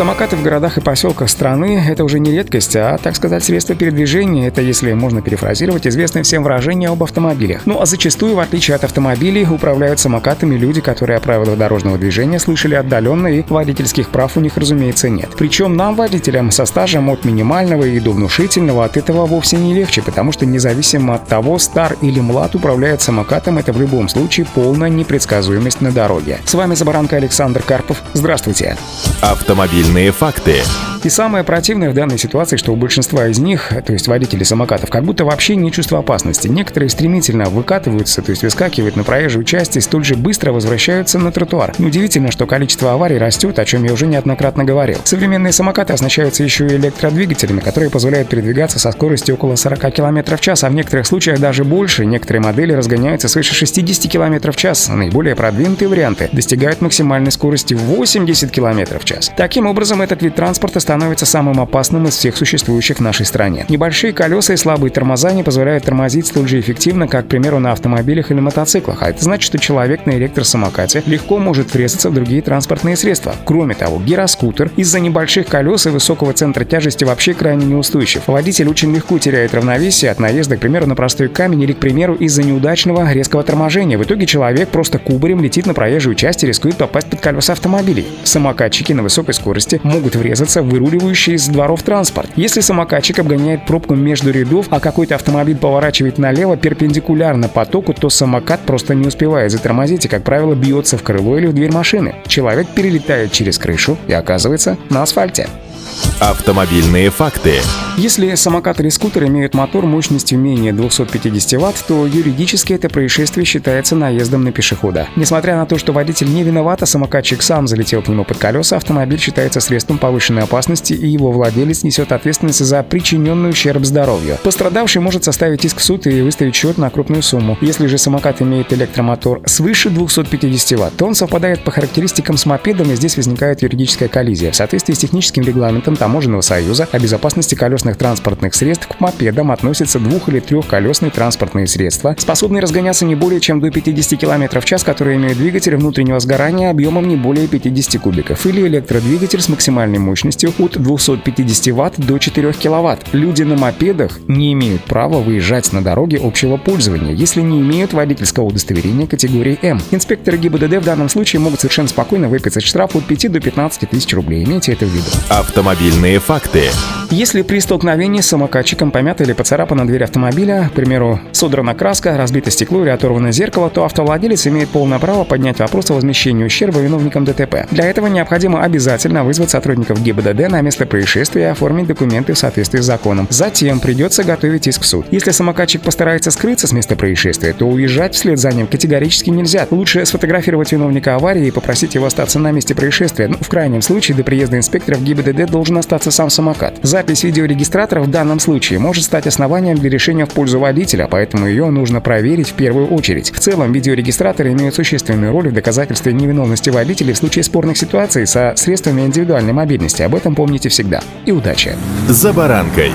Самокаты в городах и поселках страны – это уже не редкость, а, так сказать, средство передвижения. Это, если можно перефразировать, известное всем выражение об автомобилях. Ну а зачастую, в отличие от автомобилей, управляют самокатами люди, которые о правилах дорожного движения слышали отдаленно и водительских прав у них, разумеется, нет. Причем нам, водителям, со стажем от минимального и до внушительного, от этого вовсе не легче, потому что независимо от того, стар или млад управляет самокатом, это в любом случае полная непредсказуемость на дороге. С вами Забаранка Александр Карпов. Здравствуйте. Автомобиль Автомобильные факты. И самое противное в данной ситуации, что у большинства из них, то есть водителей самокатов, как будто вообще не чувство опасности. Некоторые стремительно выкатываются, то есть выскакивают на проезжую часть и столь же быстро возвращаются на тротуар. Удивительно, что количество аварий растет, о чем я уже неоднократно говорил. Современные самокаты оснащаются еще и электродвигателями, которые позволяют передвигаться со скоростью около 40 км в час, а в некоторых случаях даже больше. Некоторые модели разгоняются свыше 60 км в час. Наиболее продвинутые варианты достигают максимальной скорости 80 км в час. Таким образом, этот вид транспорта становится самым опасным из всех существующих в нашей стране. Небольшие колеса и слабые тормоза не позволяют тормозить столь же эффективно, как, к примеру, на автомобилях или мотоциклах, а это значит, что человек на электросамокате легко может врезаться в другие транспортные средства. Кроме того, гироскутер из-за небольших колес и высокого центра тяжести вообще крайне неустойчив. Водитель очень легко теряет равновесие от наезда, к примеру, на простой камень или, к примеру, из-за неудачного резкого торможения. В итоге человек просто кубарем летит на проезжую часть и рискует попасть под колеса автомобилей. Самокатчики на высокой скорости могут врезаться в выруливающий из дворов транспорт. Если самокатчик обгоняет пробку между рядов, а какой-то автомобиль поворачивает налево перпендикулярно потоку, то самокат просто не успевает затормозить и, как правило, бьется в крыло или в дверь машины. Человек перелетает через крышу и оказывается на асфальте. Автомобильные факты. Если самокат или скутер имеют мотор мощностью менее 250 Вт, то юридически это происшествие считается наездом на пешехода. Несмотря на то, что водитель не виноват, а самокатчик сам залетел к нему под колеса, автомобиль считается средством повышенной опасности, и его владелец несет ответственность за причиненный ущерб здоровью. Пострадавший может составить иск в суд и выставить счет на крупную сумму. Если же самокат имеет электромотор свыше 250 Вт, то он совпадает по характеристикам с мопедом, и здесь возникает юридическая коллизия. В соответствии с техническим регламентом Таможенного союза о безопасности колесных транспортных средств к мопедам относятся двух- или трехколесные транспортные средства, способные разгоняться не более чем до 50 км в час, которые имеют двигатель внутреннего сгорания объемом не более 50 кубиков, или электродвигатель с максимальной мощностью от 250 Вт до 4 кВт. Люди на мопедах не имеют права выезжать на дороге общего пользования, если не имеют водительского удостоверения категории М. Инспекторы ГИБДД в данном случае могут совершенно спокойно выписать штраф от 5 до 15 тысяч рублей. Имейте это в виду. Автомобильные факты. Если при столкновении с самокатчиком помята или поцарапана дверь автомобиля, к примеру, содрана краска, разбито стекло или оторвано зеркало, то автовладелец имеет полное право поднять вопрос о возмещении ущерба виновникам ДТП. Для этого необходимо обязательно вызвать сотрудников ГИБДД на место происшествия и оформить документы в соответствии с законом. Затем придется готовить иск в суд. Если самокатчик постарается скрыться с места происшествия, то уезжать вслед за ним категорически нельзя. Лучше сфотографировать виновника аварии и попросить его остаться на месте происшествия. Ну, в крайнем случае, до приезда инспекторов ГИБДД должен остаться сам самокат. Запись видеорегистратора в данном случае может стать основанием для решения в пользу водителя, поэтому ее нужно проверить в первую очередь. В целом, видеорегистраторы имеют существенную роль в доказательстве невиновности водителей в случае спорных ситуаций со средствами индивидуальной мобильности. Об этом помните всегда. И удачи! За баранкой.